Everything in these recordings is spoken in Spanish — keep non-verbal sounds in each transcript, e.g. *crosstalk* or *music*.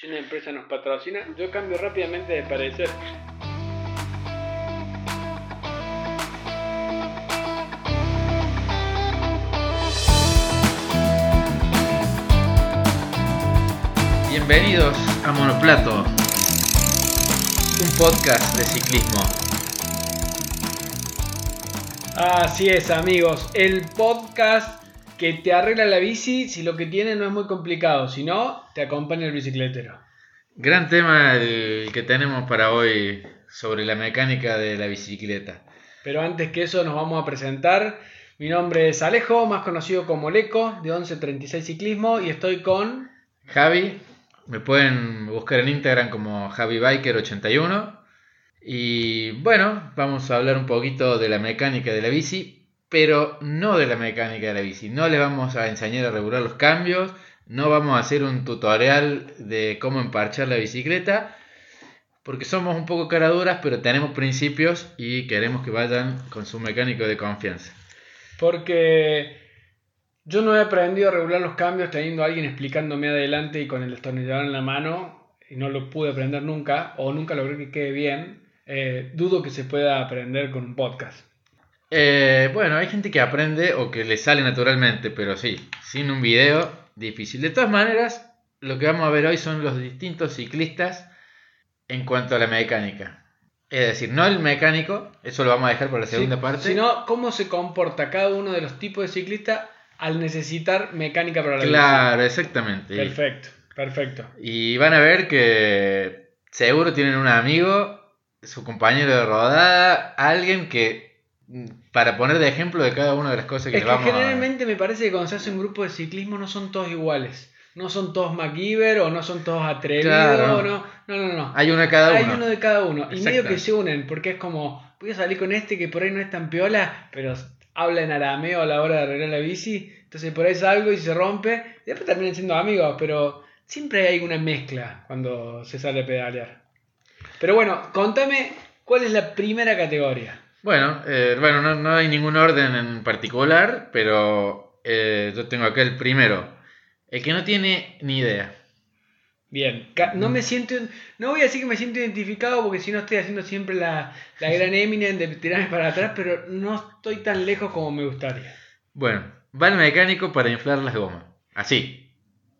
Si una empresa nos patrocina, yo cambio rápidamente de parecer. Bienvenidos a Monoplato, un podcast de ciclismo. Así es, amigos. El podcast que te arregla la bici si lo que tiene no es muy complicado. Si no, te acompaña el bicicletero. Gran tema el que tenemos para hoy sobre la mecánica de la bicicleta. Pero antes que eso, nos vamos a presentar. Mi nombre es Alejo, más conocido como Leco, de 1136 Ciclismo, y estoy con. Javi, me pueden buscar en Instagram como JaviBiker81. Y bueno, vamos a hablar un poquito de la mecánica de la bici, pero no de la mecánica de la bici. No le vamos a enseñar a regular los cambios, no vamos a hacer un tutorial de cómo emparchar la bicicleta, porque somos un poco caraduras, pero tenemos principios y queremos que vayan con su mecánico de confianza. Porque yo no he aprendido a regular los cambios teniendo a alguien explicándome adelante y con el destornillador en la mano, y no lo pude aprender nunca, o nunca logré que quede bien. Eh, dudo que se pueda aprender con un podcast. Eh, bueno, hay gente que aprende o que le sale naturalmente, pero sí, sin un video, difícil. De todas maneras, lo que vamos a ver hoy son los distintos ciclistas en cuanto a la mecánica. Es decir, no el mecánico, eso lo vamos a dejar por la segunda Sí, parte. Sino cómo se comporta cada uno de los tipos de ciclistas al necesitar mecánica para la Claro, exactamente. Perfecto, perfecto. Y van a ver que seguro tienen un amigo, su compañero de rodada, alguien que, para poner de ejemplo de cada una de las cosas que Es les que vamos a... generalmente me parece que cuando se hace un grupo de ciclismo no son todos iguales. No son todos MacGyver o no son todos atrevidos. Claro. o No, no, no, no. Hay uno de cada Hay uno. uno de cada uno. Y medio que se unen, porque es como, voy a salir con este que por ahí no es tan piola, pero habla en arameo a la hora de arreglar la bici. Entonces por ahí salgo y se rompe. Y después terminan siendo amigos, pero siempre hay una mezcla cuando se sale a pedalear. Pero bueno, contame cuál es la primera categoría. Bueno, eh, bueno no, no hay ningún orden en particular, pero eh, yo tengo acá el primero. El que no tiene ni idea. Bien, no me siento, no voy a decir que me siento identificado porque si no estoy haciendo siempre la, la gran Eminem de tirarme para atrás, pero no estoy tan lejos como me gustaría. Bueno, va el mecánico para inflar las gomas. Así.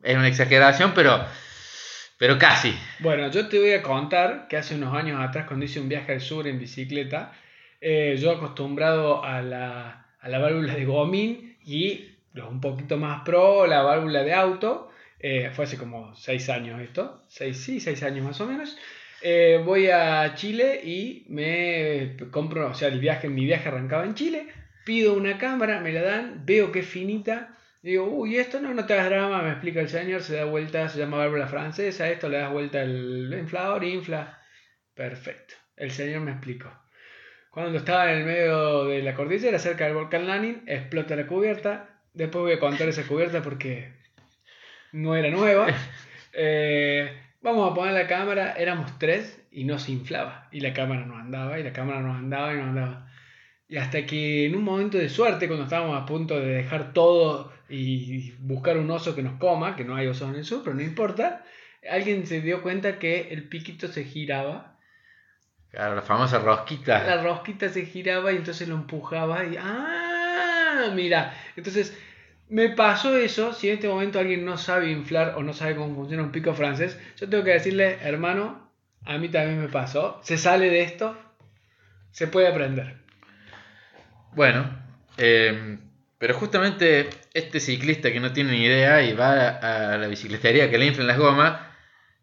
Es una exageración, pero, pero casi. Bueno, yo te voy a contar que hace unos años atrás, cuando hice un viaje al sur en bicicleta, eh, yo acostumbrado a la, a la válvula de gomín y los un poquito más pro, la válvula de auto, eh, fue hace como seis años esto, seis, sí, seis años más o menos. Eh, voy a Chile y me compro, o sea, el viaje, mi viaje arrancaba en Chile, pido una cámara, me la dan, veo que es finita, digo, uy, esto no, no te hagas drama, me explica el señor, se da vuelta, se llama válvula francesa, esto le das vuelta el inflador, infla, perfecto, el señor me explicó. Cuando estaba en el medio de la cordillera, cerca del volcán Lanin, explota la cubierta, después voy a contar esa cubierta porque no era nueva. *laughs* Eh, vamos a poner la cámara, éramos tres y no se inflaba. Y la cámara no andaba, y la cámara no andaba, y no andaba. Y hasta que en un momento de suerte, cuando estábamos a punto de dejar todo y buscar un oso que nos coma, que no hay osos en el sur, pero no importa, alguien se dio cuenta que el piquito se giraba, Claro, la famosa rosquita. la rosquita se giraba y entonces lo empujaba y ¡ah! Mira, entonces me pasó eso, si en este momento alguien no sabe inflar o no sabe cómo funciona un pico francés, yo tengo que decirle, hermano, a mí también me pasó, se sale de esto, se puede aprender. Bueno, eh, pero justamente este ciclista que no tiene ni idea y va a, a la bicicletería que le inflan las gomas,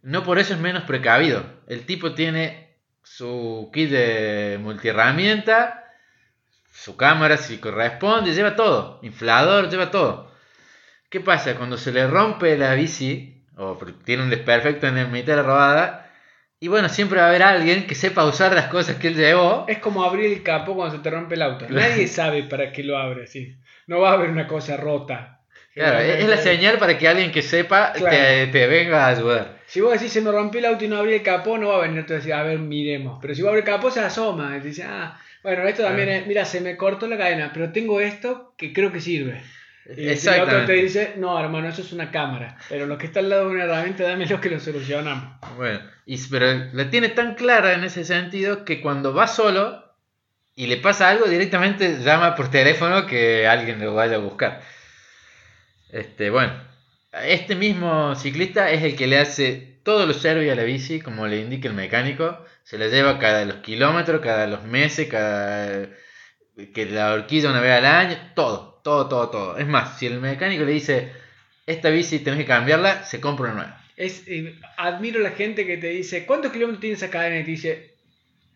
no por eso es menos precavido. El tipo tiene su kit de multiherramienta, su cámara si corresponde, lleva todo, inflador, lleva todo. ¿Qué pasa? Cuando se le rompe la bici, o tiene un desperfecto en la mitad de la rodada, y bueno, siempre va a haber alguien que sepa usar las cosas que él llevó. Es como abrir el capó cuando se te rompe el auto. Nadie sabe para qué lo abre, sí. No va a haber una cosa rota. Claro, es la señal para que alguien que sepa te, Claro. te venga a ayudar. Si vos decís se me rompió el auto y no abrí el capó, no va a venir a decir, a ver, miremos. Pero si vos abrís el capó, se asoma. Y dice, ah, bueno, esto también es, mira, se me cortó la cadena, pero tengo esto que creo que sirve. Y el otro te dice, no, hermano, eso es una cámara. Pero lo que está al lado de una herramienta, dámelo que lo solucionamos. Bueno, y, pero la tiene tan clara en ese sentido que cuando va solo y le pasa algo, directamente llama por teléfono que alguien lo vaya a buscar. Este, bueno, este mismo ciclista es el que le hace todo lo service a la bici, como le indica el mecánico. Se la lleva cada los kilómetros, cada los meses, cada que la horquilla una vez al año, todo, todo, todo, todo. Es más, si el mecánico le dice, esta bici tenés que cambiarla, se compra una nueva. Es, eh, admiro la gente que te dice, ¿cuántos kilómetros tiene esa cadena? Y te dice,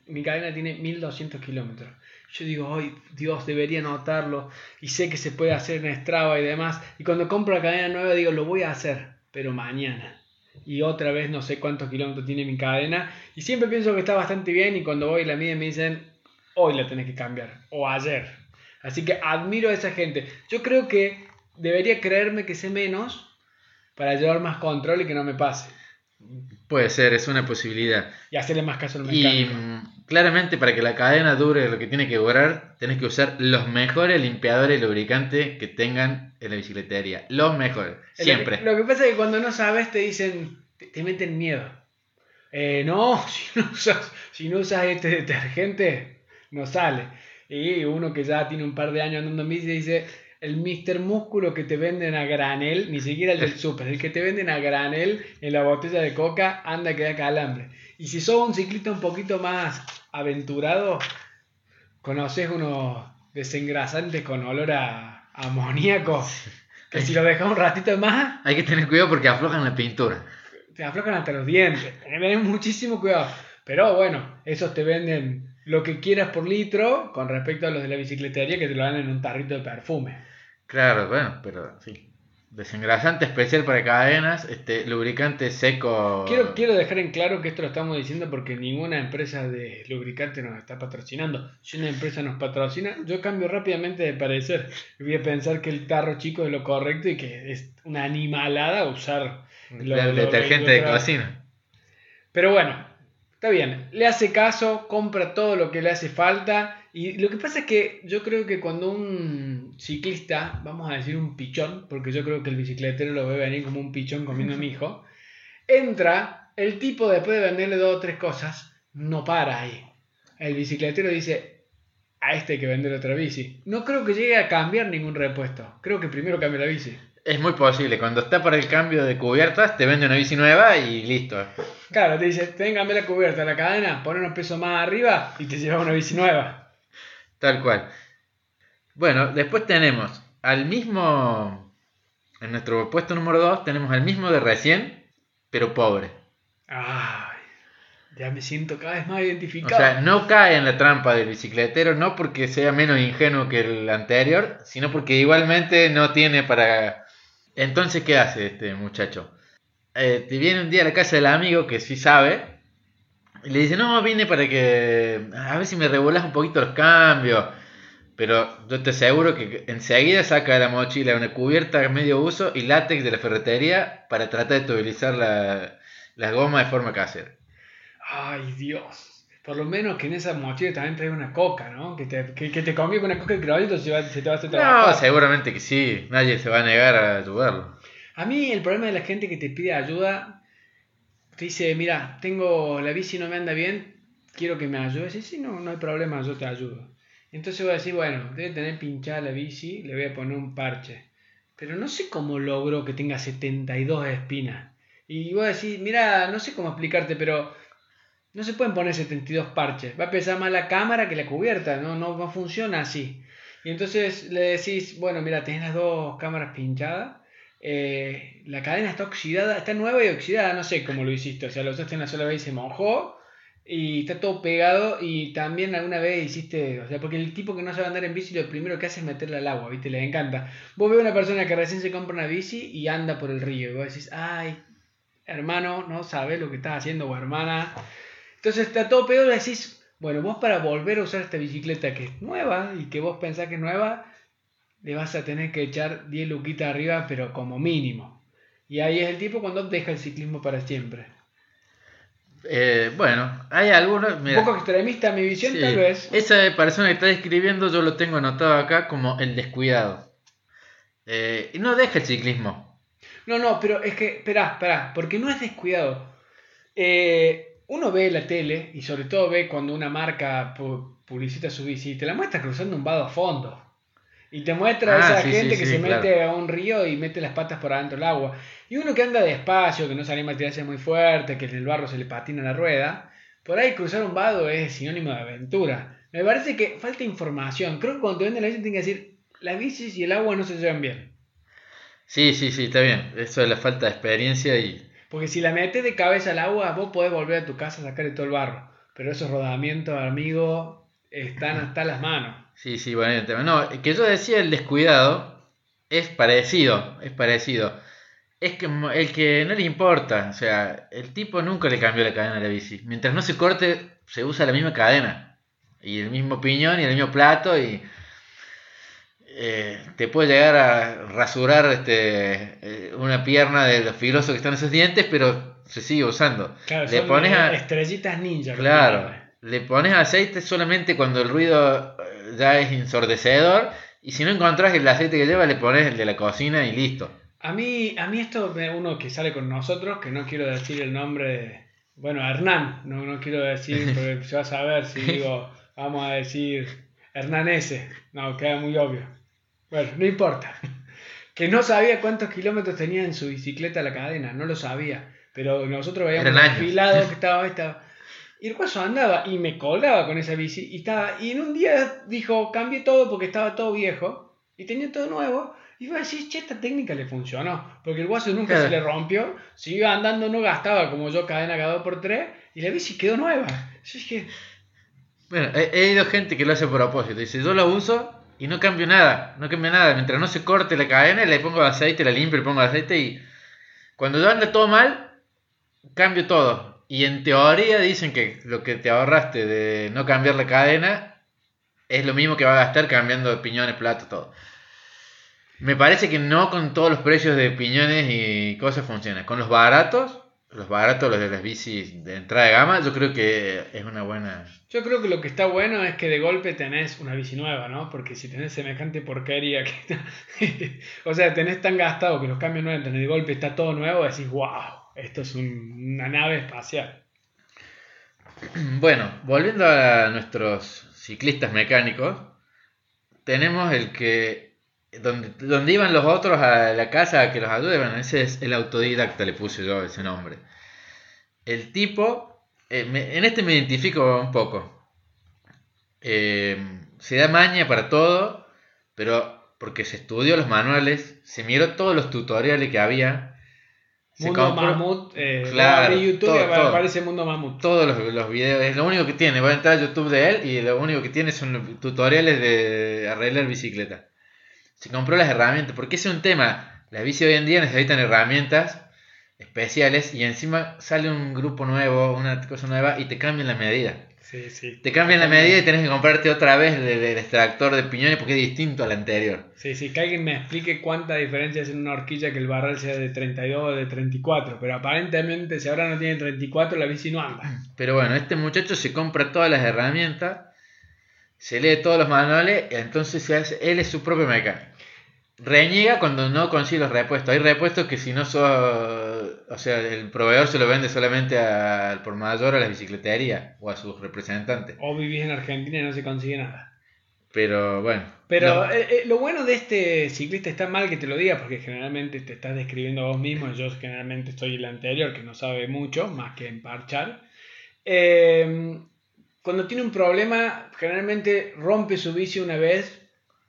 mi cadena tiene 1200 kilómetros. Yo digo, ay, Dios, debería notarlo. Y sé que se puede hacer en Strava y demás. Y cuando compro la cadena nueva, digo, lo voy a hacer, pero mañana. Y otra vez no sé cuántos kilómetros tiene mi cadena. Y siempre pienso que está bastante bien. Y cuando voy y la miden, me dicen, hoy la tenés que cambiar. O ayer. Así que admiro a esa gente. Yo creo que debería creerme que sé menos para llevar más control y que no me pase. Puede ser, es una posibilidad. Y hacerle más caso al Y mecánico. mm, claramente para que la cadena dure lo que tiene que durar, tenés que usar los mejores limpiadores y lubricantes que tengan en la bicicletería. Los mejores, siempre. Lo que pasa es que cuando no sabes te dicen, te, te meten miedo. Eh, no, *laughs* si no, usas, si no usas este detergente, no sale. Y uno que ya tiene un par de años andando en bici dice, el Mr. Músculo que te venden a granel, ni siquiera el del *laughs* super, el que te venden a granel en la botella de coca, anda que da calambre. Y si sos un ciclista un poquito más aventurado, conoces unos desengrasantes con olor a amoníaco, que si lo dejas un ratito más, Hay que tener cuidado porque aflojan la pintura. te aflojan hasta los dientes. Tener muchísimo cuidado. Pero bueno, esos te venden lo que quieras por litro con respecto a los de la bicicletería que te lo dan en un tarrito de perfume. Claro, bueno, pero sí. Desengrasante especial para cadenas, este lubricante seco. Quiero, quiero dejar en claro que esto lo estamos diciendo porque ninguna empresa de lubricante nos está patrocinando. Si una empresa nos patrocina, yo cambio rápidamente de parecer. Voy a pensar que el tarro chico es lo correcto y que es una animalada usar lo- el lo- detergente lo- de cocina. Pero bueno, está bien. Le hace caso, compra todo lo que le hace falta. Y lo que pasa es que yo creo que cuando un ciclista, vamos a decir un pichón, porque yo creo que el bicicletero lo ve venir como un pichón comiendo a mi hijo, entra, el tipo después de venderle dos o tres cosas, no para ahí. El bicicletero dice, a este hay que vender otra bici. No creo que llegue a cambiar ningún repuesto. Creo que primero cambia la bici. Es muy posible. Cuando está para el cambio de cubiertas, te vende una bici nueva y listo. Claro, te dice, téngame la cubierta, la cadena, pon unos pesos más arriba y te lleva una bici nueva. Tal cual. Bueno, después tenemos al mismo. En nuestro puesto número 2 tenemos al mismo de recién, pero pobre. Ay, ya me siento cada vez más O identificado. sea, no cae en la trampa del bicicletero, no porque sea menos ingenuo que el anterior, sino porque igualmente no tiene para... Entonces, ¿qué hace este muchacho? Eh, te viene un día a la casa del amigo que sí sabe, y le dice, no, vine para que... A ver si me regulas un poquito los cambios. Pero yo te aseguro que enseguida saca de la mochila una cubierta de medio uso y látex de la ferretería para tratar de estabilizar la, las gomas de forma casera. Ay, Dios. Por lo menos que en esa mochila también trae una coca, ¿no? Que te, que, que te con una coca de criollito se, va- se te va a hacer No, trabajar. seguramente que sí. Nadie se va a negar a ayudarlo. A mí el problema de la gente que te pide ayuda, dice, mira, tengo la bici no me anda bien, quiero que me ayudes. Y sí, no, no hay problema, yo te ayudo. Entonces voy a decir, bueno, debe tener pinchada la bici, le voy a poner un parche. Pero no sé cómo logro que tenga 72 espinas. Y voy a decir, mira, no sé cómo explicarte, pero no se pueden poner 72 parches. Va a pesar más la cámara que la cubierta, no, no, no funciona así. Y entonces le decís, bueno, mira, tenés las dos cámaras pinchadas. Eh, la cadena está oxidada, está nueva y oxidada, no sé cómo lo hiciste. O sea, lo usaste una sola vez y se mojó. Y está todo pegado. Y también alguna vez hiciste. O sea, porque el tipo que no sabe andar en bici, lo primero que hace es meterla al agua, ¿viste? Le encanta. Vos ves una persona que recién se compra una bici y anda por el río. Y vos decís, ay, hermano, no sabes lo que estás haciendo, o hermana. Entonces está todo pegado y decís, bueno, vos para volver a usar esta bicicleta que es nueva y que vos pensás que es nueva, le vas a tener que echar 10 luquitas arriba, pero como mínimo. Y ahí es el tipo cuando deja el ciclismo para siempre. Eh, bueno, hay algunos. mira, Un poco extremista mi visión, sí, tal vez. Esa persona que está describiendo, yo lo tengo anotado acá como el descuidado. Eh, y no deja el ciclismo. No, no, pero es que, espera, espera, porque no es descuidado. Eh, uno ve la tele y sobre todo ve cuando una marca pu- publicita su bici y te la muestra cruzando un vado a fondo. Y te muestra a Ah, esa sí, gente sí, que sí, se claro. mete a un río y mete las patas por adentro del agua. Y uno que anda despacio, que no se anima a tirarse muy fuerte, que en el barro se le patina la rueda, por ahí cruzar un vado es sinónimo de aventura. Me parece que falta información. Creo que cuando te venden la bici tienen que decir, las bicis y el agua no se llevan bien. Sí, sí, sí, está bien. Eso es la falta de experiencia y... Porque si la metes de cabeza al agua, vos podés volver a tu casa a sacarle todo el barro. Pero esos rodamientos, amigo, están hasta las manos. Sí, sí, bueno, el tema. No, que yo decía el descuidado es parecido, es parecido. Es que el que no le importa, o sea, el tipo nunca le cambió la cadena a la bici. Mientras no se corte, se usa la misma cadena. Y el mismo piñón y el mismo plato y... eh, te puede llegar a rasurar este, eh, una pierna de los filosos que están esos dientes, pero se sigue usando. Claro, le son pones a, estrellitas ninja. Claro. Le pones aceite solamente cuando el ruido eh, ya es ensordecedor y si no encontrás el aceite que lleva le pones el de la cocina y listo. A mí, a mí esto, me- uno que sale con nosotros, que no quiero decir el nombre de... Bueno, Hernán, no, no quiero decir, *laughs* porque se va a saber si digo, vamos a decir Hernán S. No, queda muy obvio. Bueno, no importa. Que no sabía cuántos kilómetros tenía en su bicicleta la cadena, no lo sabía. Pero nosotros veíamos afilado que estaba, estaba. Y el guaso andaba y me colgaba con esa bici. Y, estaba, y en un día dijo, cambié todo porque estaba todo viejo y tenía todo nuevo. Y iba a decir, che, esta técnica le funcionó. Porque el guaso nunca Claro. se le rompió, siguió andando, no gastaba como yo cadena cada dos por tres. Y la bici quedó nueva. Yo dije, Bueno, he, he ido gente que lo hace a propósito. Dice, yo lo uso y no cambio nada, no cambio nada. Mientras no se corte la cadena, le pongo aceite, la limpio, le pongo aceite y cuando yo anda todo mal, cambio todo. Y en teoría dicen que lo que te ahorraste de no cambiar la cadena es lo mismo que va a gastar cambiando piñones, platos, todo. Me parece que no con todos los precios de piñones y cosas funciona. Con los baratos, los baratos, los de las bicis de entrada de gama, yo creo que es una buena... Yo creo que lo que está bueno es que de golpe tenés una bici nueva, ¿no? Porque si tenés semejante porquería que *laughs* o sea, tenés tan gastado que los cambios no de golpe está todo nuevo, decís, wow, esto es un- una nave espacial. Bueno, volviendo a nuestros ciclistas mecánicos, tenemos el que donde, donde iban los otros a la casa a que los ayude, bueno, ese es el autodidacta, le puse yo ese nombre. El tipo, eh, en este me identifico un poco. Eh, se da maña para todo, pero porque se estudió los manuales, se miró todos los tutoriales que había. Mundo Mamut, eh, Claro, de YouTube todo, apa- todo. aparece Mundo Mamut. todos los, los videos, es lo único que tiene. Voy a entrar a YouTube de él y lo único que tiene son tutoriales de arreglar bicicleta. Se compró las herramientas, porque ese es un tema. Las bici hoy en día necesitan herramientas especiales y encima sale un grupo nuevo, una cosa nueva y te cambian la medida. Sí, sí. Te cambian la medida y tenés que comprarte otra vez el, el extractor de piñones porque es distinto al anterior. Sí, sí, que alguien me explique cuánta diferencia es en una horquilla que el barral sea de 32 o de 34. Pero aparentemente, si ahora no tiene 34, la bici no anda. *laughs* Pero bueno, este muchacho se compra todas las herramientas, se lee todos los manuales, y entonces se hace, él es su propio mecánico. Reniega cuando no consigue los repuestos. Hay repuestos que si no sos, o sea, el proveedor se lo vende solamente al por mayor a la bicicletería o a sus representantes. O vivís en Argentina y no se consigue nada. Pero bueno. Pero no. eh, eh, lo bueno de este ciclista está mal que te lo diga porque generalmente te estás describiendo a vos mismo. Yo generalmente estoy el anterior que no sabe mucho más que emparchar. Eh, cuando tiene un problema, generalmente rompe su bici una vez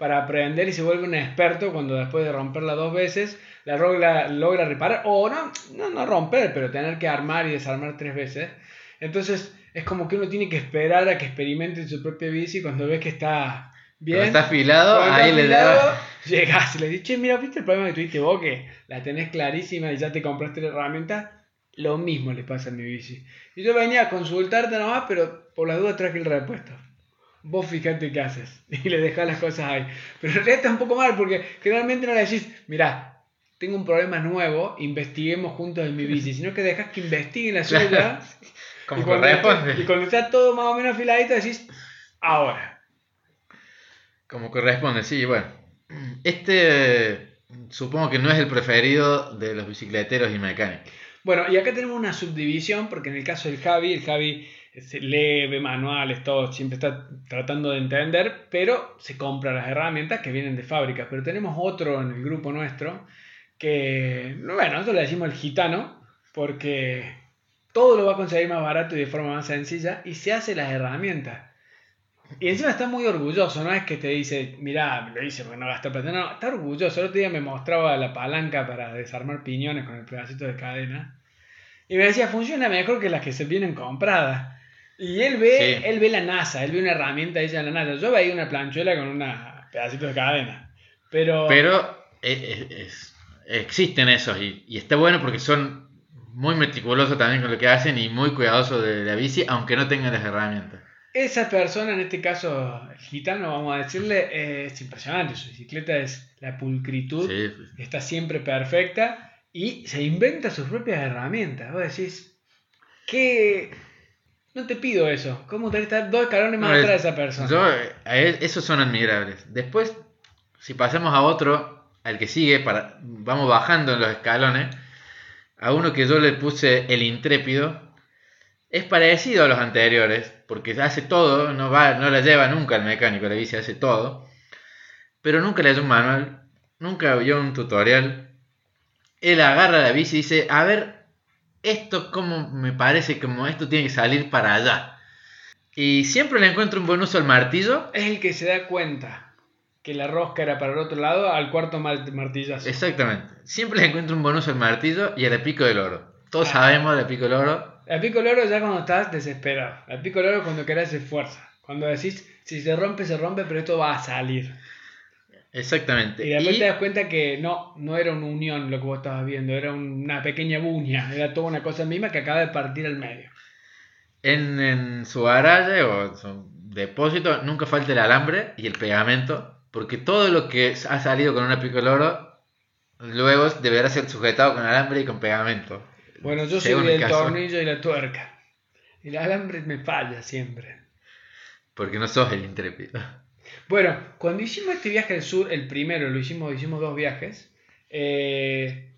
para aprender y se vuelve un experto cuando después de romperla dos veces la logra, logra reparar o no, no, no romper, pero tener que armar y desarmar tres veces. Entonces es como que uno tiene que esperar a que experimente su propia bici cuando ves que está bien. Cuando está afilado, Cuando está ahí le afilado, da. *laughs* Llegás y le dices, che, mira, ¿viste el problema que tuviste vos? Que la tenés clarísima y ya te compraste la herramienta. Lo mismo le pasa a mi bici. Y yo venía a consultarte nomás, pero por las dudas traje el repuesto. Vos fijate qué haces. *laughs* Y le dejás las cosas ahí. Pero en realidad está un poco mal porque generalmente no le decís, mira, tengo un problema nuevo, investiguemos juntos en mi bici. *laughs* Sino que dejas que investiguen la suya. *laughs* Como y, cuando corresponde. está, y cuando está todo más o menos afiladito decís, ahora. Como corresponde, sí, bueno. Este supongo que no es el preferido de los bicicleteros y mecánicos. Bueno, y acá tenemos una subdivisión, porque en el caso del Javi, el Javi se lee, ve manuales, todo, siempre está tratando de entender, pero se compra las herramientas que vienen de fábrica. Pero tenemos otro en el grupo nuestro que, bueno, nosotros le decimos el gitano, porque todo lo va a conseguir más barato y de forma más sencilla y se hace las herramientas. Y encima está muy orgulloso, no es que te dice, mira, lo hice porque no gasté plata. No, está orgulloso. El otro día me mostraba la palanca para desarmar piñones con el pedacito de cadena. Y me decía, funciona mejor que las que se vienen compradas. Y él ve, él ve la NASA, él ve una herramienta ella en la NASA. Yo veía una planchuela con un pedacito de cadena. Pero. Pero existen esos y, y está bueno porque son muy meticulosos también con lo que hacen y muy cuidadosos de la bici, aunque no tengan las herramientas. Esa persona, en este caso gitano, vamos a decirle, es impresionante. Su bicicleta es la pulcritud, está siempre perfecta y se inventa sus propias herramientas. Vos decís, ¿qué? No te pido eso. ¿Cómo te estar dos escalones más atrás de esa persona? Yo, esos son admirables. Después, si pasamos a otro, al que sigue, para, vamos bajando en los escalones, a uno que yo le puse el intrépido, es parecido a los anteriores, porque hace todo, no, va, no la lleva nunca el mecánico, la bici hace todo, pero nunca le dio un manual, nunca vio un tutorial. Él agarra la bici y dice, a ver, esto como me parece como esto tiene que salir para allá. Y siempre le encuentro un buen uso al martillo. Es el que se da cuenta que la rosca era para el otro lado al cuarto martillazo. Exactamente. Siempre le encuentro un buen uso al martillo y al pico del oro. Todos sabemos del pico del oro el pico loro ya cuando estás desesperado. El pico loro cuando querés hacer fuerza. Cuando decís, si se rompe, se rompe, pero esto va a salir. Exactamente. Y después te das cuenta que no, no era una unión lo que vos estabas viendo, era una pequeña buña, era toda una cosa misma que acaba de partir al medio. En, su garaje o su depósito nunca falta el alambre y el pegamento, porque todo lo que ha salido con una pico loro luego deberá ser sujetado con alambre y con pegamento. Bueno, yo soy el tornillo y la tuerca. Y el alambre me falla siempre. Porque no sos el intrépido. Bueno, cuando hicimos este viaje al sur, el primero, lo hicimos, hicimos dos viajes, eh,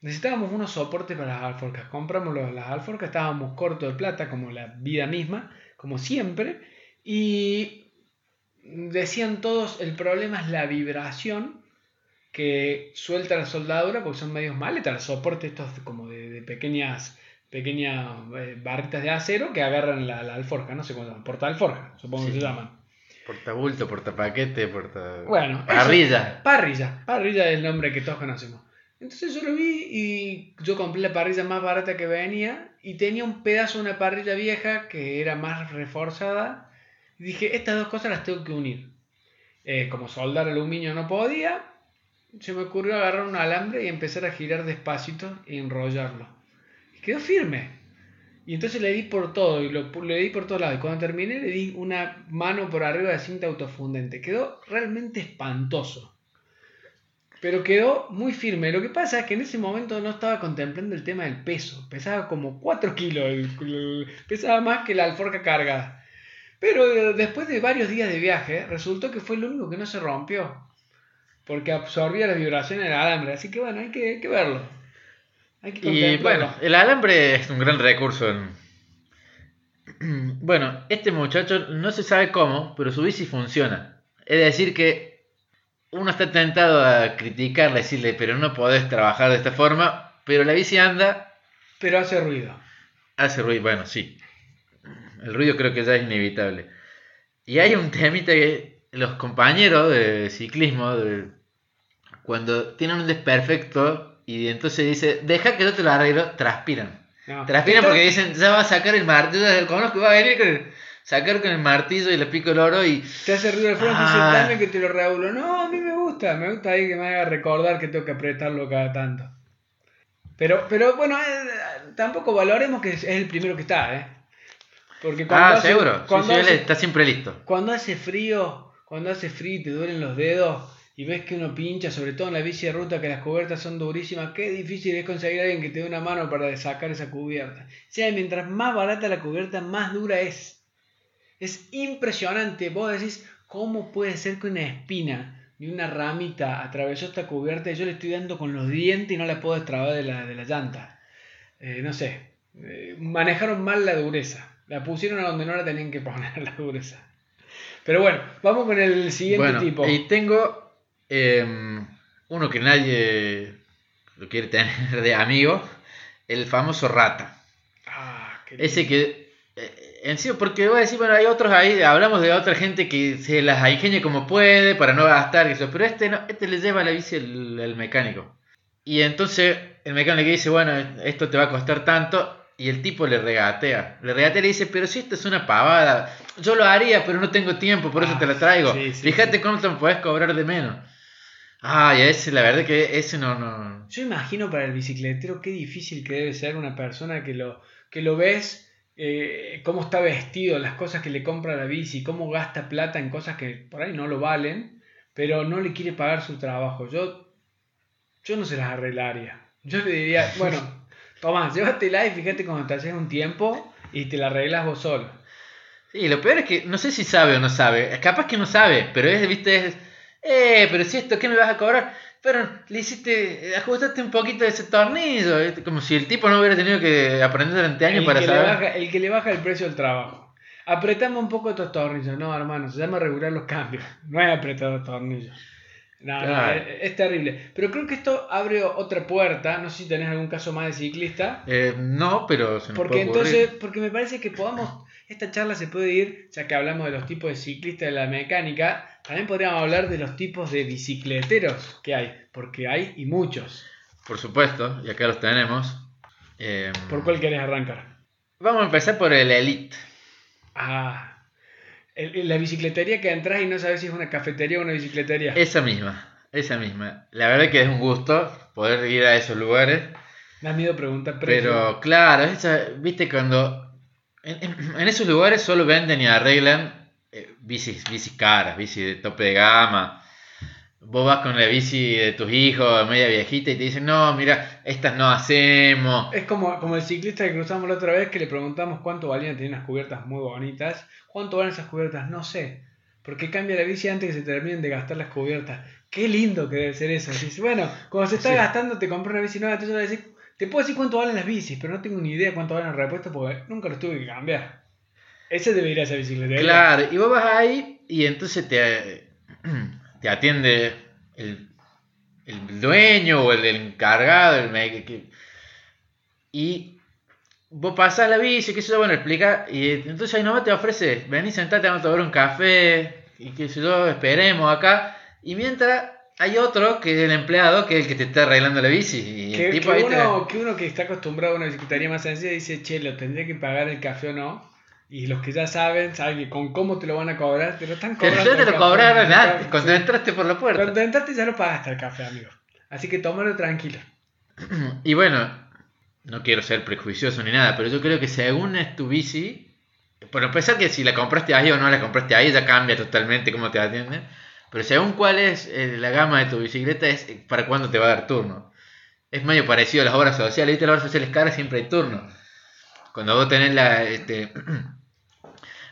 necesitábamos unos soportes para las alforcas. Compramos las alforcas, estábamos cortos de plata, como la vida misma, como siempre, y decían todos, el problema es la vibración que suelta la soldadura porque son medios maletas, el soporte estos como de, pequeñas pequeñas eh, barritas de acero que agarran la, alforja, no sé cómo se llama, porta alforja, supongo que se llaman. Portabulto, portapaquete, porta... Bueno, parrilla. parrilla, parrilla es el nombre que todos conocemos. Entonces yo lo vi y yo compré la parrilla más barata que venía y tenía un pedazo de una parrilla vieja que era más reforzada. Y dije, estas dos cosas las tengo que unir. Eh, como soldar aluminio no podía, se me ocurrió agarrar un alambre y empezar a girar despacito y enrollarlo. Y quedó firme. Y entonces le di por todo, y lo, le di por todos lados. Y cuando terminé le di una mano por arriba de cinta autofundente. Quedó realmente espantoso. Pero quedó muy firme. Lo que pasa es que en ese momento no estaba contemplando el tema del peso. Pesaba como 4 kilos. pesaba más que la alforca cargada. Pero eh, después de varios días de viaje, resultó que fue lo único que no se rompió porque absorbía las vibraciones del alambre. Así que bueno, hay que, verlo. Y bueno, el alambre es un gran recurso. *clears throat* Bueno, este muchacho no se sabe cómo, pero su bici funciona. Es decir, que uno está tentado a criticarle, decirle, pero no podés trabajar de esta forma, pero la bici anda. Pero hace ruido. Hace ruido, bueno, sí. El ruido creo que ya es inevitable. Y hay un temita que los compañeros de ciclismo, de, cuando tienen un desperfecto y entonces dice, deja que yo te lo arreglo, transpiran. Transpiran porque dicen, ya va a sacar el martillo, desde el conozco, va a venir con sacar con el martillo y le pico el oro y... Te hace ruido el frente y dice, ah. dame que te lo regulo. No, a mí me gusta, me gusta ahí que me haga recordar que tengo que apretarlo cada tanto. Pero, pero bueno, eh, tampoco valoremos que es el primero que está, ¿eh? Porque cuando ah, seguro. Cuando está siempre listo. Cuando hace frío, cuando hace frío y te duelen los dedos, y ves que uno pincha, sobre todo en la bici de ruta, que las cubiertas son durísimas, qué difícil es conseguir a alguien que te dé una mano para sacar esa cubierta. O sea, mientras más barata la cubierta, más dura es. Es impresionante. Vos decís, ¿cómo puede ser que una espina ni una ramita atravesó esta cubierta y yo le estoy dando con los dientes y no la puedo destrabar de la, de la llanta. Eh, no sé, eh, manejaron mal la dureza. La pusieron a donde no la tenían que poner *laughs* la dureza. Pero bueno, vamos con el siguiente Bueno, tipo. y tengo em, uno que nadie lo quiere tener de amigo, el famoso rata. Ah, qué Ese que, eh, en sí, porque voy a decir, bueno, hay otros ahí, hablamos de otra gente que se las ingenia como puede para no gastar, eso, pero este no, este le lleva la bici el, el mecánico. Y entonces el mecánico le dice, bueno, esto te va a costar tanto, y el tipo le regatea. Le regatea y le dice, pero si esto es una pavada, yo lo haría, pero no tengo tiempo, por eso Ah, te la traigo. sí, sí, Fíjate sí. cuánto me puedes cobrar de menos. Ay, ese, la verdad que ese no, no. Yo imagino para el bicicletero qué difícil que debe ser una persona que lo, que lo ves, eh, cómo está vestido, las cosas que le compra la bici, cómo gasta plata en cosas que por ahí no lo valen, pero no le quiere pagar su trabajo. Yo, yo no se las arreglaría. Yo le diría, *laughs* bueno, toma, llévatela y fíjate cuando te haces un tiempo y te la arreglas vos solo. Sí, lo peor es que no sé si sabe o no sabe. Capaz que no sabe, pero es, viste, es, eh, pero si esto, ¿qué me vas a cobrar? Pero le hiciste, ajustaste un poquito de ese tornillo, como si el tipo no hubiera tenido que aprender durante años el, para saber. baja, el que le baja el precio del trabajo. Apretamos un poco estos tornillos. No, hermano, se llama regular los cambios. No es apretar los tornillos. No, no, Claro. es, es terrible. Pero creo que esto abre otra puerta. No sé si tenés algún caso más de ciclista. Eh, no, pero se nos Porque puede entonces, porque me parece que podamos, esta charla se puede ir, ya que hablamos de los tipos de ciclistas de la mecánica, también podríamos hablar de los tipos de bicicleteros que hay, porque hay y muchos. Por supuesto, y acá los tenemos. Eh, ¿Por cuál querés arrancar? Vamos a empezar por el Elite. Ah, el- la bicicletería que entras y no sabes si es una cafetería o una bicicletería. Esa misma, esa misma. La verdad que es un gusto poder ir a esos lugares. Me da miedo preguntar precio. Pero claro, esa- viste cuando en, en- esos lugares solo venden y arreglan bicis, bicis caras, bicis de tope de gama. Vos vas con la bici de tus hijos, media viejita, y te dicen, no, mira, estas no hacemos. Es como, como el ciclista que cruzamos la otra vez que le preguntamos cuánto valían, tenía unas cubiertas muy bonitas. ¿Cuánto valen esas cubiertas? No sé. Porque cambia la bici antes que se terminen de gastar las cubiertas. Qué lindo que debe ser eso. Bueno, cuando se está Sí. gastando te compré una bici nueva, entonces te puedo decir cuánto valen las bicis, pero no tengo ni idea cuánto valen los repuestos porque nunca los tuve que cambiar. Ese debería ser bicicleta. Claro, y vos vas ahí y entonces te, te atiende el, el dueño o el encargado, el me- que- y vos pasás la bici, qué sé yo, bueno, explica, y entonces ahí nomás te ofrece, vení, sentate, vamos a tomar un café, y qué sé yo, esperemos acá, y mientras hay otro que es el empleado, que es el que te está arreglando la bici, y Que, el tipo que ahí te- uno, que uno que está acostumbrado a una bicicletería más sencilla dice, che, lo tendré que pagar el café o no. Y los que ya saben, saben que con cómo te lo van a cobrar, te lo están cobrando. ya te lo cobraron antes, cuando entraste por la puerta. Cuando entraste ya lo pagaste el café, amigo. Así que tómalo tranquilo. *clears throat* Y bueno, no quiero ser prejuicioso ni nada, pero yo creo que según es tu bici, por empezar que si la compraste ahí o no la compraste ahí, ya cambia totalmente cómo te atienden. Pero según cuál es eh, la gama de tu bicicleta, es para cuándo te va a dar turno. Es medio parecido a las obras sociales. ¿Viste? Las obras sociales caras siempre hay turno. Cuando vos tenés la, este, *clears throat*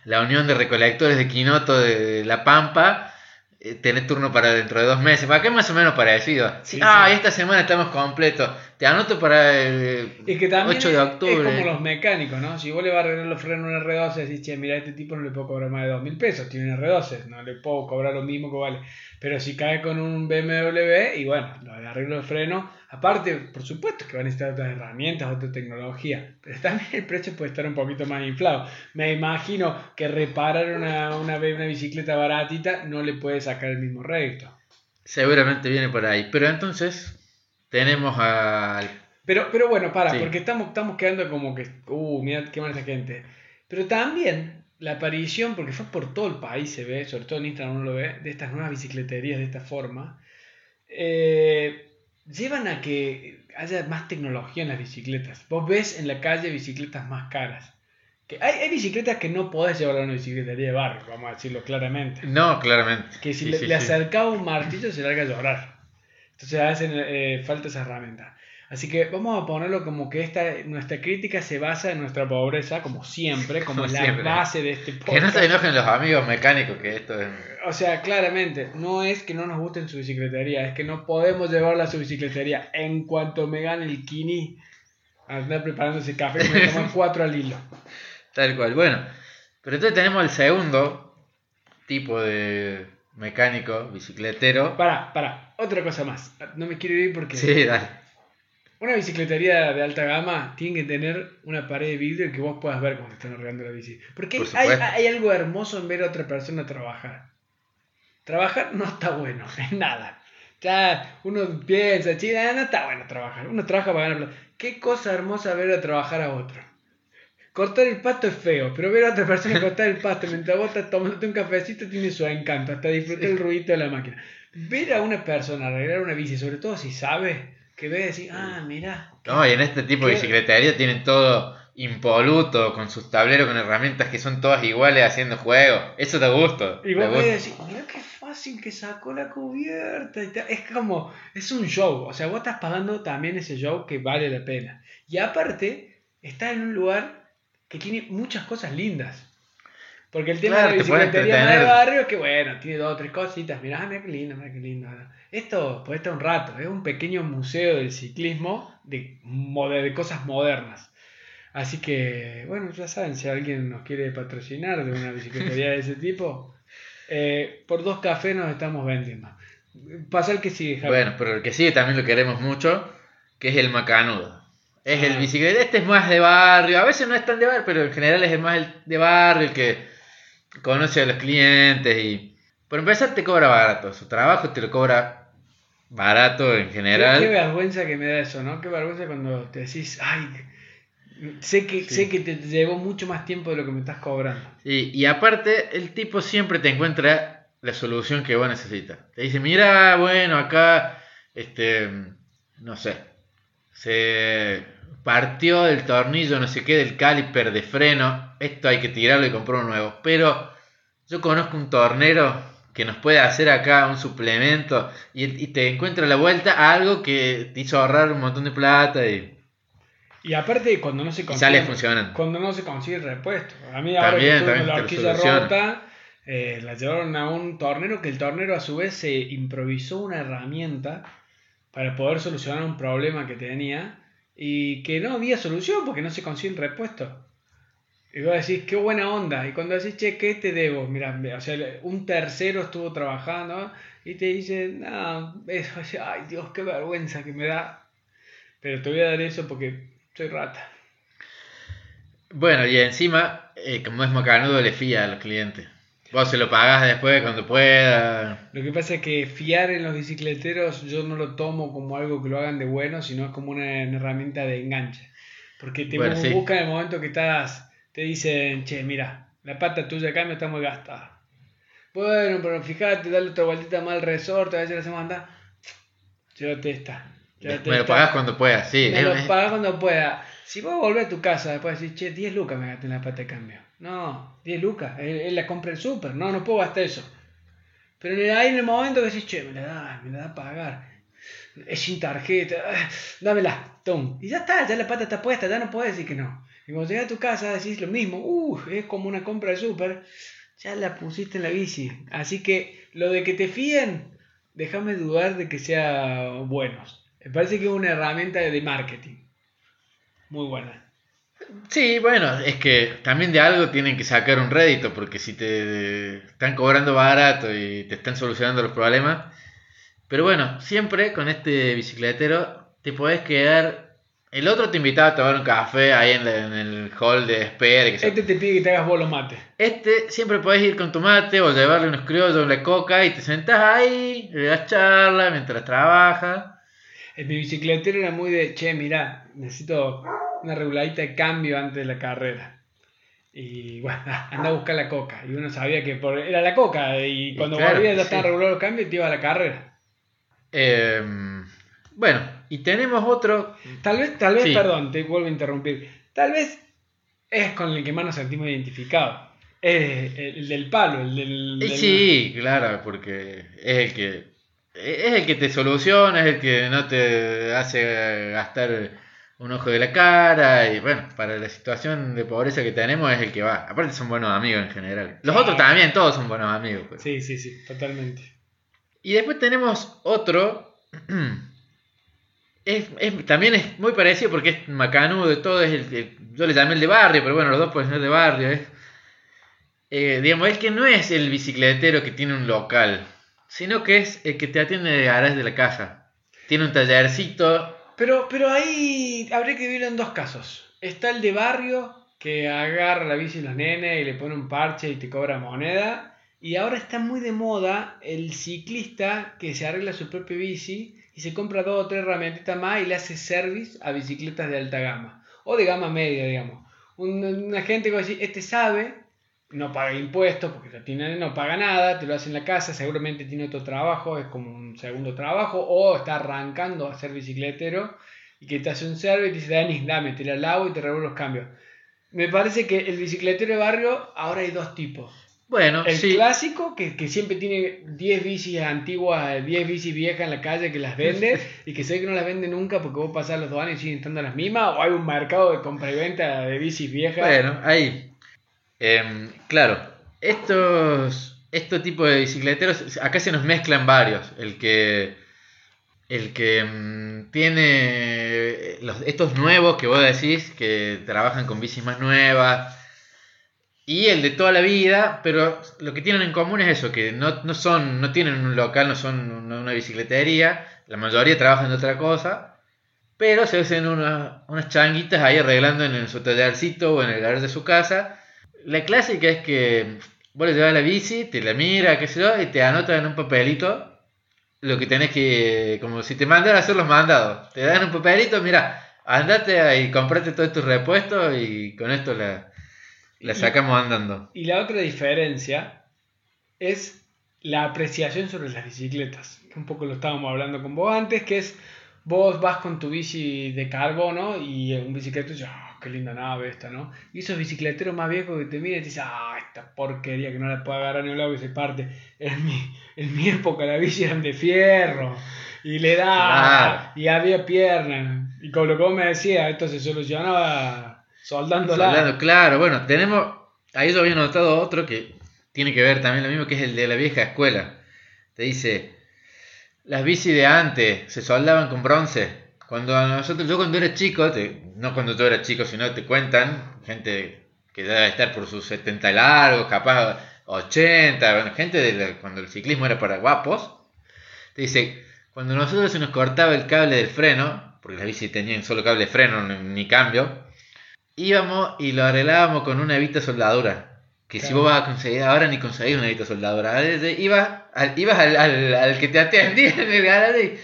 la unión de recolectores de Quinoto de La Pampa, eh, tenés turno para dentro de dos meses. Para qué más o menos parecido. Sí, ah, sí. esta semana estamos completos. Te anoto para el que también 8 de es- octubre. es como los mecánicos, ¿no? Si vos le vas a arreglar los frenos a un R12, decís, che, mira, a este tipo no le puedo cobrar más de dos mil pesos, tiene un R12, no le puedo cobrar lo mismo que vale. Pero si cae con un BMW, y bueno, lo de arreglo de freno, aparte, por supuesto que van a necesitar otras herramientas, otra tecnología, pero también el precio puede estar un poquito más inflado. Me imagino que reparar una, una, una bicicleta baratita no le puede sacar el mismo rédito. Seguramente viene por ahí. Pero entonces tenemos al... Pero, pero bueno, para, Sí. porque estamos, estamos quedando como que, uh, mira qué mala gente. Pero también la aparición, porque fue por todo el país, se ve, sobre todo en Instagram uno lo ve, de estas nuevas bicicleterías de esta forma, eh, llevan a que haya más tecnología en las bicicletas. Vos ves en la calle bicicletas más caras. Que hay, hay bicicletas que no podés llevar a una bicicletería de barrio, vamos a decirlo claramente. No, claramente. Que si Sí, le, sí, le acercaba un martillo se larga a llorar. Entonces hacen eh, falta esa herramienta. Así que vamos a ponerlo como que esta, nuestra crítica se basa en nuestra pobreza, como siempre, como, Como la siempre. base de este podcast. Que no se enojen los amigos mecánicos, que esto es. O sea, claramente, no es que no nos gusten su bicicletería, es que no podemos llevarla a su bicicletería. En cuanto me gane el kini, andar preparando ese café, me tomar *laughs* cuatro al hilo. Tal cual. Bueno, pero entonces tenemos el segundo tipo de mecánico, bicicletero. Para, para, otra cosa más. No me quiero ir porque Sí, dale. Una bicicletería de alta gama tiene que tener una pared de vidrio que vos puedas ver cuando están arreglando la bici. Porque Por hay, algo hermoso en ver a otra persona trabajar. Trabajar no está bueno, *laughs* en nada. Ya uno piensa, china, no está bueno trabajar. Uno trabaja para ganar plata. Qué cosa hermosa ver a trabajar a otro. Cortar el pasto es feo, pero ver a otra persona *laughs* cortar el pasto mientras vos estás tomándote un cafecito tiene su encanto, hasta disfrutar el ruido de la máquina. Ver a una persona arreglar una bici, sobre todo si sabe, que ve y decir, ah, mira. No, y en este tipo de bicicletería tienen todo impoluto, con sus tableros, con herramientas que son todas iguales haciendo juegos. Eso da gusto. Y vos ves y gusto. decís, mira qué fácil que sacó la cubierta. Es como, es un show. O sea, vos estás pagando también ese show que vale la pena. Y aparte, estás en un lugar que tiene muchas cosas lindas. Porque el tema Claro, de la te bicicletería de entretener. barrio es que, bueno, tiene dos o tres cositas. Mirá, mira qué lindo, mira qué lindo. Esto puede estar un rato. Es un pequeño museo del ciclismo de, cosas modernas. Así que, bueno, ya saben, si alguien nos quiere patrocinar de una bicicletería de ese tipo, eh, por dos cafés nos estamos vendiendo. Pasa el que sigue, Javi. Bueno, pero el que sigue también lo queremos mucho, que es el macanudo. Es el Ah. bicicleta, este es más de barrio, a veces no es tan de barrio, pero en general es el más de barrio, el que conoce a los clientes y... Por empezar te cobra barato, su trabajo te lo cobra barato en general. qué vergüenza que me da eso, ¿no? Qué vergüenza cuando te decís, ay, sé que, Sí. sé que te llevó mucho más tiempo de lo que me estás cobrando. Y, y aparte, el tipo siempre te encuentra la solución que vos necesitas. Te dice, mira, bueno, acá, este, no sé, se partió el tornillo, no sé qué, del caliper de freno. Esto hay que tirarlo y comprar uno nuevo. Pero yo conozco un tornero que nos puede hacer acá un suplemento y, y te encuentra la vuelta a algo que te hizo ahorrar un montón de plata y, Y aparte, cuando no se consigue, sale funcionando. cuando no se consigue el repuesto. A mí ahora También, que tuve la horquilla rota, eh, la llevaron a un tornero que el tornero a su vez se improvisó una herramienta para poder solucionar un problema que tenía y que no había solución porque no se consigue el repuesto. Y vos decís, qué buena onda. Y cuando decís, che, ¿qué te debo? Mira, o sea, un tercero estuvo trabajando y te dice, no, eso, ay Dios, qué vergüenza que me da. Pero te voy a dar eso porque soy rata. Bueno, y encima, eh, como es macanudo, le fía a los clientes. Vos se lo pagás después cuando pueda. Lo que pasa es que fiar en los bicicleteros yo no lo tomo como algo que lo hagan de bueno, sino es como una herramienta de enganche. Porque te Bueno, sí. buscan en el momento que estás, te dicen, che, mira, la pata tuya acá me está muy gastada. Bueno, pero fíjate, dale otra vueltita más al resorte, a si la hacemos andar. Llévate esta. llévate Me lo pagás cuando puedas, sí. Me es- lo cuando pueda. Si vos volvés a tu casa después decís, che, 10 lucas me gasté en la pata de cambio. No, 10 lucas, él, él la compra en súper, no, no puedo gastar eso. Pero el- ahí en el momento que decís, che, me la da, me la da a pagar. Es sin tarjeta, ah, dámela, tom. Y ya está, ya la pata está puesta, ya no puedes decir que no. Y cuando llegas a tu casa decís lo mismo, uh, es como una compra de súper, ya la pusiste en la bici. Así que lo de que te fíen, déjame dudar de que sea buenos. Me parece que es una herramienta de marketing. Muy buena. Sí, bueno, es que también de algo tienen que sacar un rédito, porque si te están cobrando barato y te están solucionando los problemas. Pero bueno, siempre con este bicicletero te podés quedar. El otro te invitaba a tomar un café ahí en, en el hall de espera. y que Este te pide que te hagas bolo mate. Este siempre podés ir con tu mate o llevarle unos criollos, la coca y te sentás ahí, le das charla mientras trabajas. Mi bicicletero era muy de, che, mirá, necesito una reguladita de cambio antes de la carrera. Y bueno, *laughs* anda a buscar la coca. Y uno sabía que por- era la coca. Y cuando claro, volvía ya sí. estaban regulados los cambios y te iba a la carrera. Eh, bueno, y tenemos otro. Tal vez, tal vez, Sí. perdón, te vuelvo a interrumpir. Tal vez es con el que más nos sentimos identificados. Es el del palo, el del... Eh, del- sí, claro, porque es el que es el que te soluciona, es el que no te hace gastar un ojo de la cara y bueno, para la situación de pobreza que tenemos es el que va. Aparte son buenos amigos en general. Los otros también, todos son buenos amigos. pues. Sí, sí, sí, totalmente. Y después tenemos otro. *clears throat* Es, es- también es muy parecido porque es macanudo de todo. Es el, yo le llamé el de barrio, pero bueno, los dos pueden ser de barrio. Es, eh, digamos, el que no es el bicicletero que tiene un local, sino que es el que te atiende de garage de la casa. Tiene un tallercito. Pero, pero ahí habría que dividirlo en dos casos. Está el de barrio que agarra la bici y los nenes y le pone un parche y te cobra moneda. Y ahora está muy de moda el ciclista que se arregla su propia bici y se compra dos o tres herramientitas más y le hace service a bicicletas de alta gama. O de gama media, digamos. Un- Una gente que va a decir, este sabe, no paga impuestos porque lo tiene, no paga nada, te lo hace en la casa, seguramente tiene otro trabajo, es como un segundo trabajo, o está arrancando a ser bicicletero y que te hace un service y te dice, Dani, dame, te la lavo y te revuelvo los cambios. Me parece que el bicicletero de barrio ahora hay dos tipos. Bueno, El sí. clásico, que, que siempre tiene 10 bicis antiguas, 10 bicis viejas en la calle que las vende *laughs* y que sé que no las vende nunca porque vos pasás los dos años y siguen estando las mismas, o hay un mercado de compra y venta de bicis viejas. Bueno, ahí. Em, claro, estos, estos tipos de bicicleteros, acá se nos mezclan varios. El que, el que mm, tiene los, estos nuevos que vos decís, que trabajan con bicis más nuevas. Y el de toda la vida, pero lo que tienen en común es eso, que no, no son, no tienen un local, no son una, una bicicletería, la mayoría trabajan de otra cosa, pero se hacen unas, unas changuitas ahí arreglando en, su tallercito o en el lugar de su casa. La clásica es que vos le llevas la bici, te la mira, qué sé yo, y te anota en un papelito lo que tenés que, como si te mandaran a hacer los mandados. Te dan un papelito, mira, andate y comprate todos tus repuestos y con esto la, la Y- sacamos andando. Y la otra diferencia es la apreciación sobre las bicicletas. Que un poco lo estábamos hablando con vos antes, que es vos vas con tu bici de carbono y un bicicleta dice, ah, qué linda nave esta, ¿no? Y esos bicicleteros más viejos que te miran y te dicen, ah, esta porquería que no la puedo agarrar ni un lado y se parte. En mi, en mi época la bici eran de fierro. Y le da, Claro. y había piernas. Y como lo que vos me decías, esto se solucionaba soldándola. Soldando, claro, bueno, tenemos, ahí yo había notado otro que tiene que ver también lo mismo, que es el de la vieja escuela. Te dice, las bicis de antes se soldaban con bronce. Cuando a nosotros, yo cuando era chico, te- no cuando yo era chico, sino te cuentan, gente que debe estar por sus 70 largos, capaz 80, bueno, gente de la- cuando el ciclismo era para guapos, te dice, cuando nosotros se nos cortaba el cable del freno, porque las bicis tenían solo cable de freno, ni cambio, íbamos y lo arreglábamos con una evita soldadura. Que si vos vas a conseguir, ahora ni conseguís una evita soldadura. A veces Ibas, al, ibas al, al- al que te atendía *laughs* en el garaje y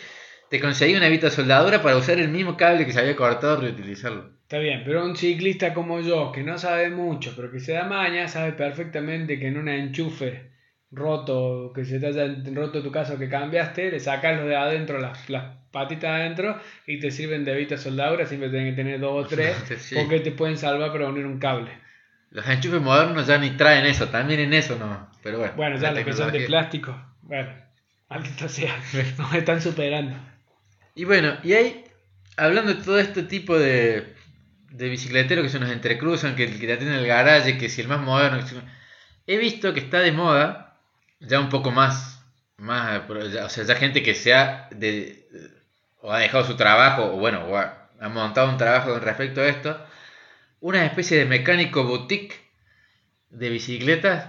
te conseguí una evita soldadura para usar el mismo cable que se había cortado, reutilizarlo. Está bien, pero un ciclista como yo, que no sabe mucho, pero que se da maña, sabe perfectamente que en un enchufe roto, que se te haya roto tu caso que cambiaste, le sacas los de adentro, las, las patitas adentro, y te sirven de evita soldadura, siempre tienen que tener dos o tres, *laughs* Sí. porque te pueden salvar para unir un cable. Los enchufes modernos ya ni traen eso, también en eso no. Pero bueno, Bueno, ya los que son de plástico, bueno, maldito sea, *laughs* nos están superando. Y bueno, y ahí, hablando de todo este tipo de, de bicicleteros que se nos entrecruzan, que, que te atienden el garaje, que si el más moderno, que si- he visto que está de moda, ya un poco más, más o sea, ya gente que se ha, de, o ha dejado su trabajo, o bueno, o ha, ha montado un trabajo con respecto a esto, una especie de mecánico boutique de bicicletas.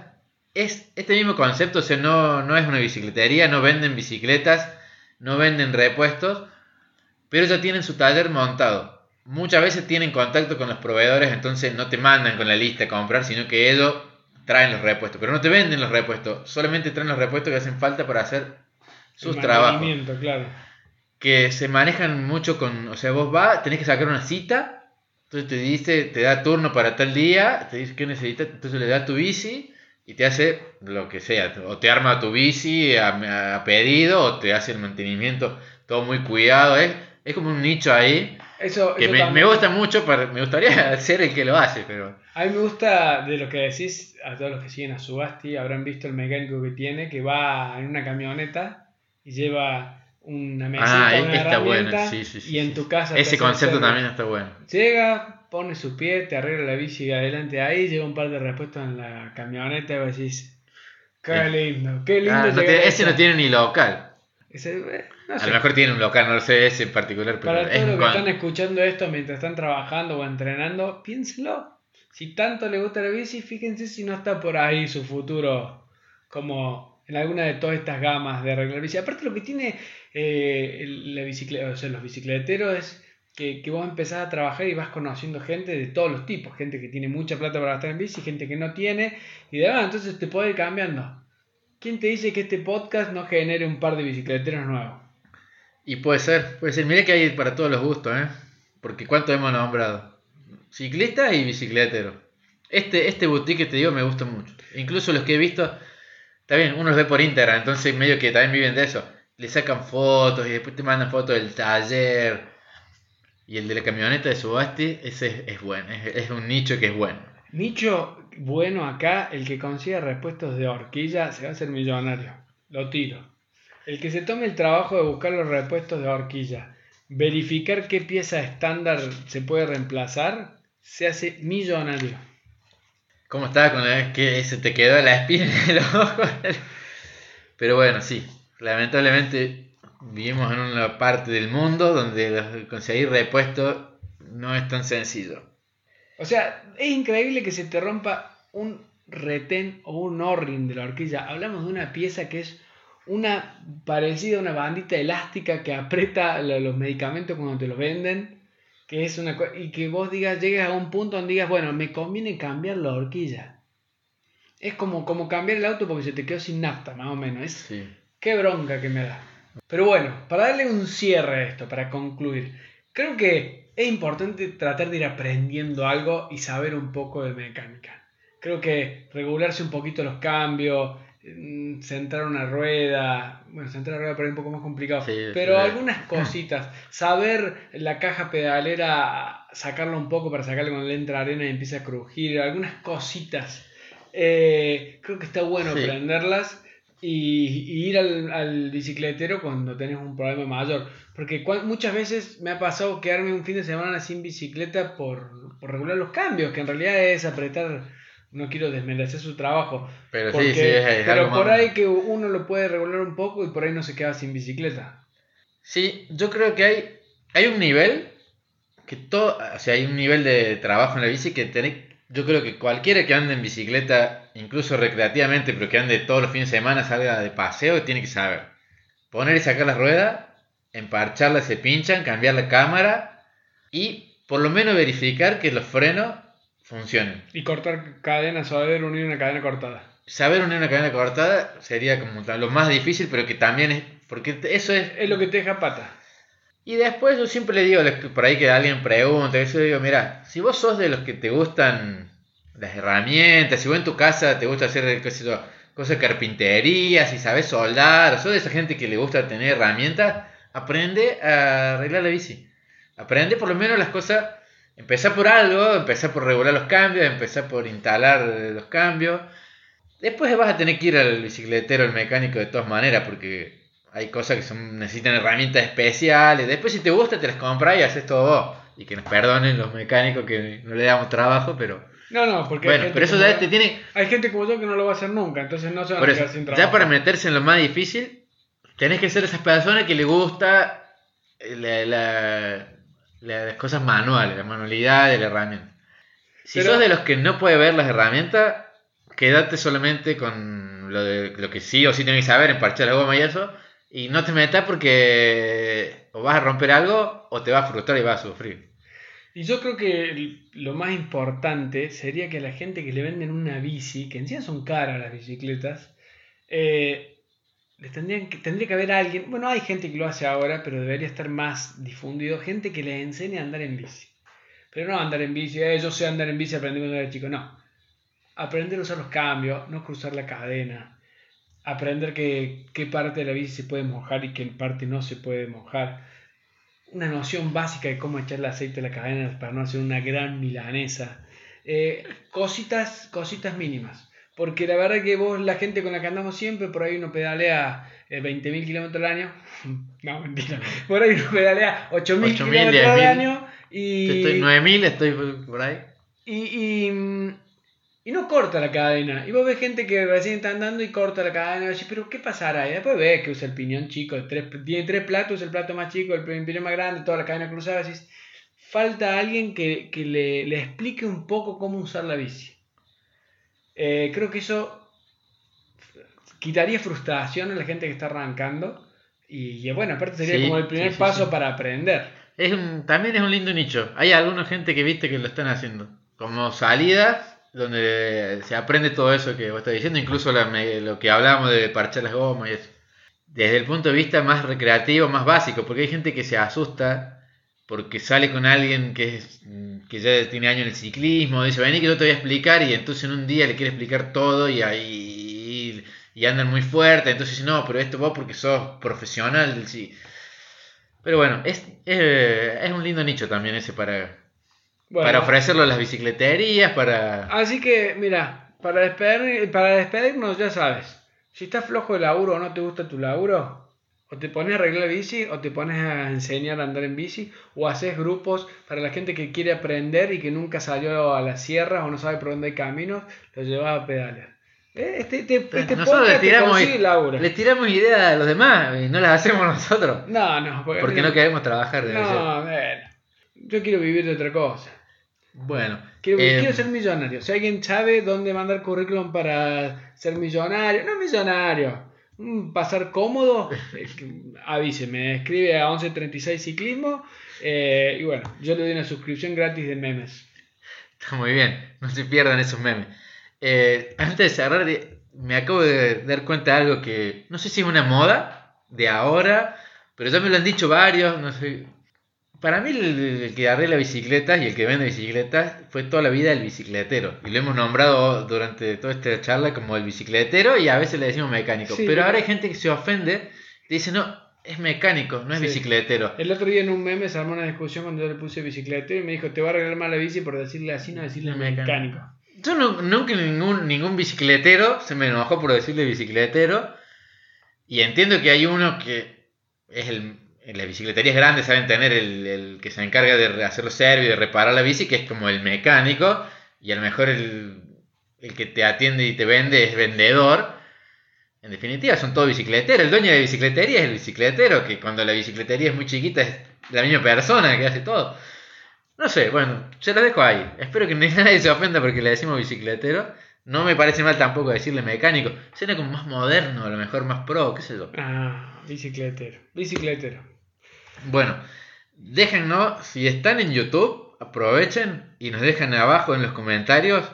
Es este mismo concepto, o sea, no, no es una bicicletería, no venden bicicletas, no venden repuestos, pero ya tienen su taller montado. Muchas veces tienen contacto con los proveedores, entonces no te mandan con la lista a comprar, sino que ellos traen los repuestos, pero no te venden los repuestos, solamente traen los repuestos que hacen falta para hacer sus trabajos. claro. Que se manejan mucho con, o sea, vos vas, tenés que sacar una cita, entonces te dice, te da turno para tal día, te dice qué necesitas, entonces le das tu bici y te hace lo que sea, o te arma tu bici a, a pedido, o te hace el mantenimiento todo muy cuidado, es, es como un nicho ahí Eso, que eso me, me gusta mucho, para, me gustaría *laughs* ser el que lo hace, pero A mí me gusta de lo que decís, a todos los que siguen a Subasti habrán visto el mecánico que tiene, que va en una camioneta y lleva una mesita, Ah, una está bueno. Sí, sí, sí. y en tu casa... Ese concepto también está bueno. Llega, pone su pie, te arregla la bici adelante ahí, lleva un par de repuestos en la camioneta y vos decís, qué lindo, qué lindo. Ah, no ese esa". no tiene ni local. Ese, A lo mejor tiene un local, no lo sé ese en particular, pero Para todos los que están escuchando esto mientras están trabajando o entrenando, piénsenlo. Si tanto le gusta la bici, fíjense si no está por ahí su futuro como en alguna de todas estas gamas de arreglar bici. Aparte lo que tiene eh, la bicicleta, o sea, los bicicleteros es que, que vos empezás a trabajar y vas conociendo gente de todos los tipos, gente que tiene mucha plata para gastar en bici, gente que no tiene, y demás, entonces te puede ir cambiando. ¿Quién te dice que este podcast no genere un par de bicicleteros nuevos? Y puede ser, puede ser. Mira que hay para todos los gustos, ¿eh? Porque ¿cuánto hemos nombrado? Ciclista y bicicletero. Este, este boutique que te digo me gusta mucho. Incluso los que he visto, está bien, uno los ve por Instagram, entonces medio que también viven de eso. Le sacan fotos y después te mandan fotos del taller. Y el de la camioneta de Subasti, ese es, es bueno, es, es un nicho que es bueno. Nicho bueno acá, el que consiga repuestos de horquilla se va a hacer millonario. Lo tiro. El que se tome el trabajo de buscar los repuestos de horquilla, verificar qué pieza estándar se puede reemplazar, se hace millonario. ¿Cómo estaba con la vez que se te quedó la espina en el ojo? Pero bueno, sí. Lamentablemente vivimos en una parte del mundo donde conseguir repuestos no es tan sencillo. O sea, es increíble que se te rompa un retén o un o-ring de la horquilla. Hablamos de una pieza que es una parecida a una bandita elástica que aprieta lo- los medicamentos cuando te los venden. Que es una y que vos digas, llegues a un punto donde digas, bueno, me conviene cambiar la horquilla. Es como, como cambiar el auto porque se te quedó sin nafta, más o menos. Es, Sí. Qué bronca que me da. Pero bueno, para darle un cierre a esto, para concluir, creo que es importante tratar de ir aprendiendo algo y saber un poco de mecánica. Creo que regularse un poquito los cambios, centrar una rueda, bueno, centrar la rueda por ahí es un poco más complicado, Sí, pero algunas *laughs* cositas, saber la caja pedalera, sacarla un poco para sacarle cuando le entra arena y empieza a crujir, algunas cositas. Eh, creo que está bueno Sí. aprenderlas y, y ir al, al bicicletero cuando tenés un problema mayor. Porque muchas veces me ha pasado quedarme un fin de semana sin bicicleta por, por regular los cambios, que en realidad es apretar, no quiero desmerecer su trabajo. Pero porque- sí, sí, es, es pero algo por más- ahí que uno lo puede regular un poco y por ahí no se queda sin bicicleta. Sí, yo creo que hay, hay un nivel que todo, o sea, hay un nivel de trabajo en la bici que tenés, yo creo que cualquiera que ande en bicicleta, incluso recreativamente, pero que ande todos los fines de semana, salga de paseo, tiene que saber. Poner y sacar las ruedas, emparcharlas, se pinchan, cambiar la cámara y por lo menos verificar que los frenos funcionen. Y cortar cadenas, saber unir una cadena cortada. Saber unir una cadena cortada sería como lo más difícil, pero que también es, porque eso es Es lo que te deja pata. Y después yo siempre le digo, por ahí que alguien pregunta, eso digo, mira, si vos sos de los que te gustan las herramientas, si vos en tu casa te gusta hacer yo, cosas de carpintería, si sabes soldar, o sos de esa gente que le gusta tener herramientas, aprende a arreglar la bici. Aprende por lo menos las cosas, empezar por algo, empezar por regular los cambios, empezar por instalar eh, los cambios. Después vas a tener que ir al bicicletero, al mecánico de todas maneras, porque hay cosas que son, necesitan herramientas especiales. Después si te gusta te las compras y haces todo vos. Y que nos perdonen los mecánicos que no le damos trabajo, pero... No, no, porque Bueno, pero eso ya te tiene... Hay gente como yo que no lo va a hacer nunca, entonces no se van a quedar sin trabajo. ya para meterse en lo más difícil, tenés que ser esas personas que le gusta eh, la- las cosas manuales, la manualidad de la herramienta. Si Pero- sos de los que no puede ver las herramientas, quédate solamente con lo, de, lo que sí o sí tenés que saber, emparchar la goma y eso, y no te metas porque o vas a romper algo o te vas a frustrar y vas a sufrir. Y yo creo que lo más importante sería que la gente que le venden una bici, que encima son caras las bicicletas, eh, les tendrían que, tendría que haber alguien, bueno, hay gente que lo hace ahora, pero debería estar más difundido, gente que les enseñe a andar en bici. Pero no andar en bici, eh, yo sé andar en bici, aprendí cuando era chico, no. Aprender a usar los cambios, no cruzar la cadena, aprender que, qué parte de la bici se puede mojar y qué parte no se puede mojar una noción básica de cómo echarle aceite a la cadena para no hacer una gran milanesa. Eh, cositas, cositas mínimas. Porque la verdad que vos, la gente con la que andamos siempre, por ahí uno pedalea eh, 20.000 kilómetros al año. *laughs* No, mentira. *laughs* Por ahí uno pedalea 8.000 8.000, kilómetros al 10.000. año. Y, Estoy 9000, estoy por ahí. y, y, y no corta la cadena. Y vos ves gente que recién está andando y corta la cadena. Y decís, pero ¿qué pasará? Y después ves que usa el piñón chico. tres, tiene tres platos, el plato más chico, el piñón más grande, toda la cadena cruzada. Decís, falta alguien que, que le, le explique un poco cómo usar la bici. Eh, creo que eso quitaría frustración a la gente que está arrancando. Y, y bueno, aparte sería Sí, como el primer sí, sí, paso para aprender. Es un, también es un lindo nicho. Hay alguna gente que viste que lo están haciendo. Como salidas donde se aprende todo eso que vos estás diciendo, incluso la lo que hablábamos de parchar las gomas y eso. Desde el punto de vista más recreativo, más básico, porque hay gente que se asusta porque sale con alguien que, es, mm, que ya tiene años en el ciclismo, dice, vení que yo te voy a explicar y entonces en un día le quiere explicar todo y ahí y andan muy fuerte, entonces dice, no, pero esto vos porque sos profesional, sí. Pero bueno, es, es un lindo nicho también ese para, Bueno, para ofrecerlo a las bicicleterías, para... Así que, mira, para, despedir, para despedirnos ya sabes, si estás flojo de laburo o no te gusta tu laburo, o te pones a arreglar bici, o te pones a enseñar a andar en bici, o haces grupos para la gente que quiere aprender y que nunca salió a las sierras o no sabe por dónde hay caminos, lo llevas a pedalear. Eh, Este, este, este Nosotros le tiramos, consigue laburo. le tiramos ideas a los demás y no las hacemos nosotros. No, no, porque, Porque no queremos trabajar de No, bueno, yo quiero vivir de otra cosa. Bueno, Quiero, eh, quiero ser millonario. Si alguien sabe dónde mandar currículum para ser millonario, no millonario, pasar cómodo, eh, avíseme, escribe a 1136 ciclismo eh, y bueno, yo le doy una suscripción gratis de memes. Está muy bien, no se pierdan esos memes. Eh, antes de cerrar, de- me acabo de dar cuenta de algo que no sé si es una moda de ahora, pero ya me lo han dicho varios. No sé. Para mí, el, el que arregla bicicletas y el que vende bicicletas fue toda la vida el bicicletero. Y lo hemos nombrado durante toda esta charla como el bicicletero y a veces le decimos mecánico. Sí, pero pero- ahora hay gente que se ofende y dice: No, es mecánico, no es Sí. bicicletero. El otro día en un meme se armó una discusión cuando yo le puse bicicletero y me dijo, te va a arreglar mal la bici por decirle así, no decirle Mecánico. mecánico. Yo no- nunca ningún, ningún bicicletero se me enojó por decirle bicicletero. Y entiendo que hay uno que es el. En las bicicleterías grandes saben tener el, el que se encarga de hacer los servicios, de reparar la bici, que es como el mecánico. Y a lo mejor el, el que te atiende y te vende es vendedor. En definitiva, son todos bicicleteros. El dueño de bicicletería es el bicicletero, que cuando la bicicletería es muy chiquita es la misma persona que hace todo. No sé, bueno, se lo dejo ahí. Espero que *laughs* nadie se ofenda porque le decimos bicicletero. No me parece mal tampoco decirle mecánico. Suena como más moderno, a lo mejor más pro, qué sé yo. Ah, bicicletero, bicicletero. Bueno, déjennos, si están en YouTube, aprovechen y nos dejan abajo en los comentarios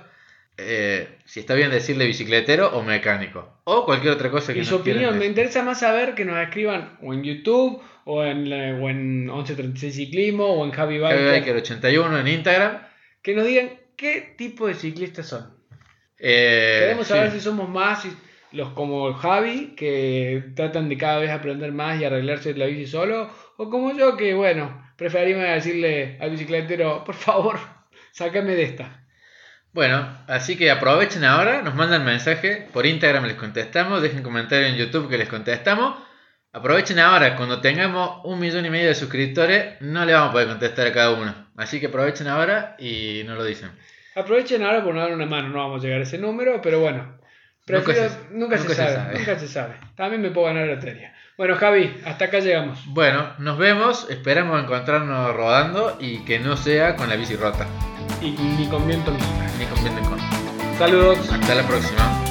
eh, si está bien decirle bicicletero o mecánico. O cualquier otra cosa que Y nos su opinión, me interesa más saber que nos escriban o en YouTube o en, la- o en 1136 Ciclismo o en Javi Biker, Biker 81 en Instagram. que nos digan qué tipo de ciclistas son. Eh, Queremos saber sí. si somos más los como Javi, que tratan de cada vez aprender más y arreglarse la bici solo, o como yo, que bueno, preferimos decirle al bicicletero, por favor, *laughs* sácame de esta. Bueno, así que aprovechen ahora, nos mandan mensaje por Instagram, les contestamos, dejen comentario en YouTube que les contestamos. Aprovechen ahora, cuando tengamos un millón y medio de suscriptores, no le vamos a poder contestar a cada uno. Así que aprovechen ahora y nos lo dicen. Aprovechen ahora por no dar una mano, no vamos a llegar a ese número, pero bueno, prefiero- nunca, se, se- nunca se sabe, sabe. nunca se sabe. También me puedo ganar la lotería. Bueno, Javi, hasta acá llegamos. Bueno, nos vemos, esperamos encontrarnos rodando y que no sea con la bici rota, Y ni con viento ni sombra. ni con viento en contra. Saludos. Hasta la próxima.